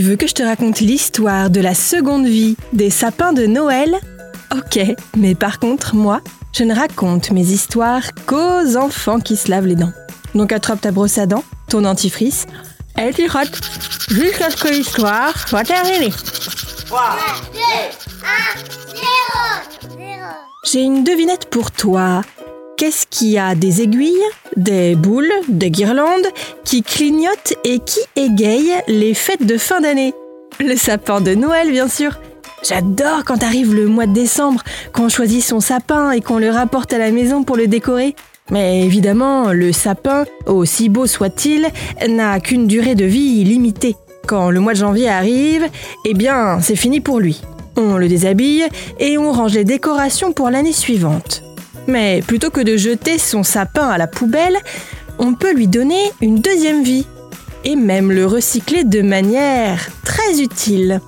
Tu veux que je te raconte l'histoire de la seconde vie des sapins de Noël? Ok, mais par contre, moi, je ne raconte mes histoires qu'aux enfants qui se lavent les dents. Donc attrape ta brosse à dents, ton dentifrice, et tu rotes jusqu'à ce que l'histoire soit terminée. 3, 2, 1, 0, 0. J'ai une devinette pour toi. Qu'est-ce qui a des aiguilles, des boules, des guirlandes, qui clignotent et qui égayent les fêtes de fin d'année? Le sapin de Noël, bien sûr. J'adore quand arrive le mois de décembre, qu'on choisit son sapin et qu'on le rapporte à la maison pour le décorer. Mais évidemment, le sapin, aussi beau soit-il, n'a qu'une durée de vie limitée. Quand le mois de janvier arrive, eh bien, c'est fini pour lui. On le déshabille et on range les décorations pour l'année suivante. Mais plutôt que de jeter son sapin à la poubelle, on peut lui donner une deuxième vie et même le recycler de manière très utile.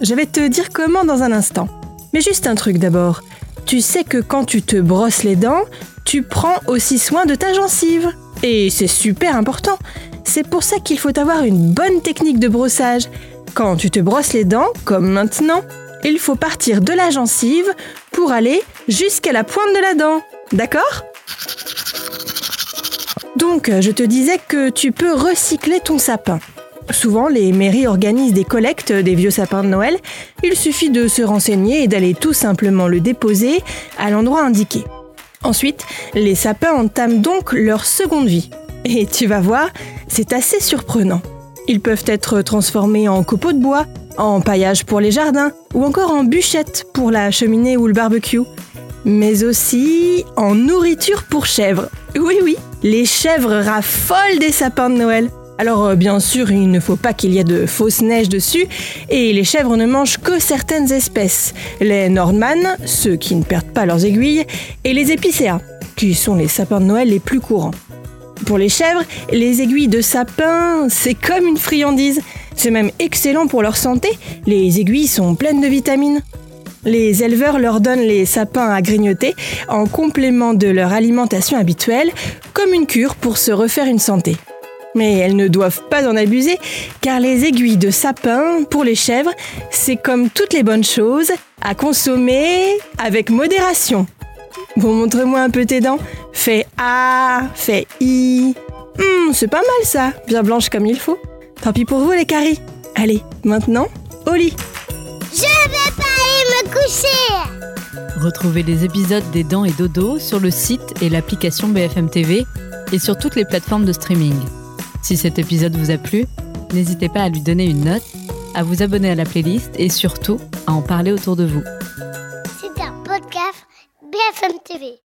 Je vais te dire comment dans un instant. Mais juste un truc d'abord. Tu sais que quand tu te brosses les dents, tu prends aussi soin de ta gencive. Et c'est super important. C'est pour ça qu'il faut avoir une bonne technique de brossage. Quand tu te brosses les dents, comme maintenant, il faut partir de la gencive pour aller jusqu'à la pointe de la dent. D'accord? Donc, je te disais que tu peux recycler ton sapin. Souvent, les mairies organisent des collectes des vieux sapins de Noël. Il suffit de se renseigner et d'aller tout simplement le déposer à l'endroit indiqué. Ensuite, les sapins entament donc leur seconde vie. Et tu vas voir, c'est assez surprenant. Ils peuvent être transformés en copeaux de bois, en paillage pour les jardins ou encore en bûchette pour la cheminée ou le barbecue. Mais aussi en nourriture pour chèvres. Oui, oui, les chèvres raffolent des sapins de Noël. Alors euh, bien sûr, il ne faut pas qu'il y ait de fausses neiges dessus, et les chèvres ne mangent que certaines espèces. Les Nordman, ceux qui ne perdent pas leurs aiguilles, et les épicéas, qui sont les sapins de Noël les plus courants. Pour les chèvres, les aiguilles de sapin, c'est comme une friandise. C'est même excellent pour leur santé. Les aiguilles sont pleines de vitamines. Les éleveurs leur donnent les sapins à grignoter en complément de leur alimentation habituelle, comme une cure pour se refaire une santé. Mais elles ne doivent pas en abuser, car les aiguilles de sapin, pour les chèvres, c'est comme toutes les bonnes choses, à consommer avec modération. Bon, montre-moi un peu tes dents. Fais A, fais I. Hum, c'est pas mal ça, bien blanche comme il faut. Tant pis pour vous les caries. Allez, maintenant, au lit. Je vais pas aller me coucher Retrouvez les épisodes des Dents et Dodo sur le site et l'application BFM TV et sur toutes les plateformes de streaming. Si cet épisode vous a plu, n'hésitez pas à lui donner une note, à vous abonner à la playlist et surtout à en parler autour de vous. C'est un podcast BFM TV.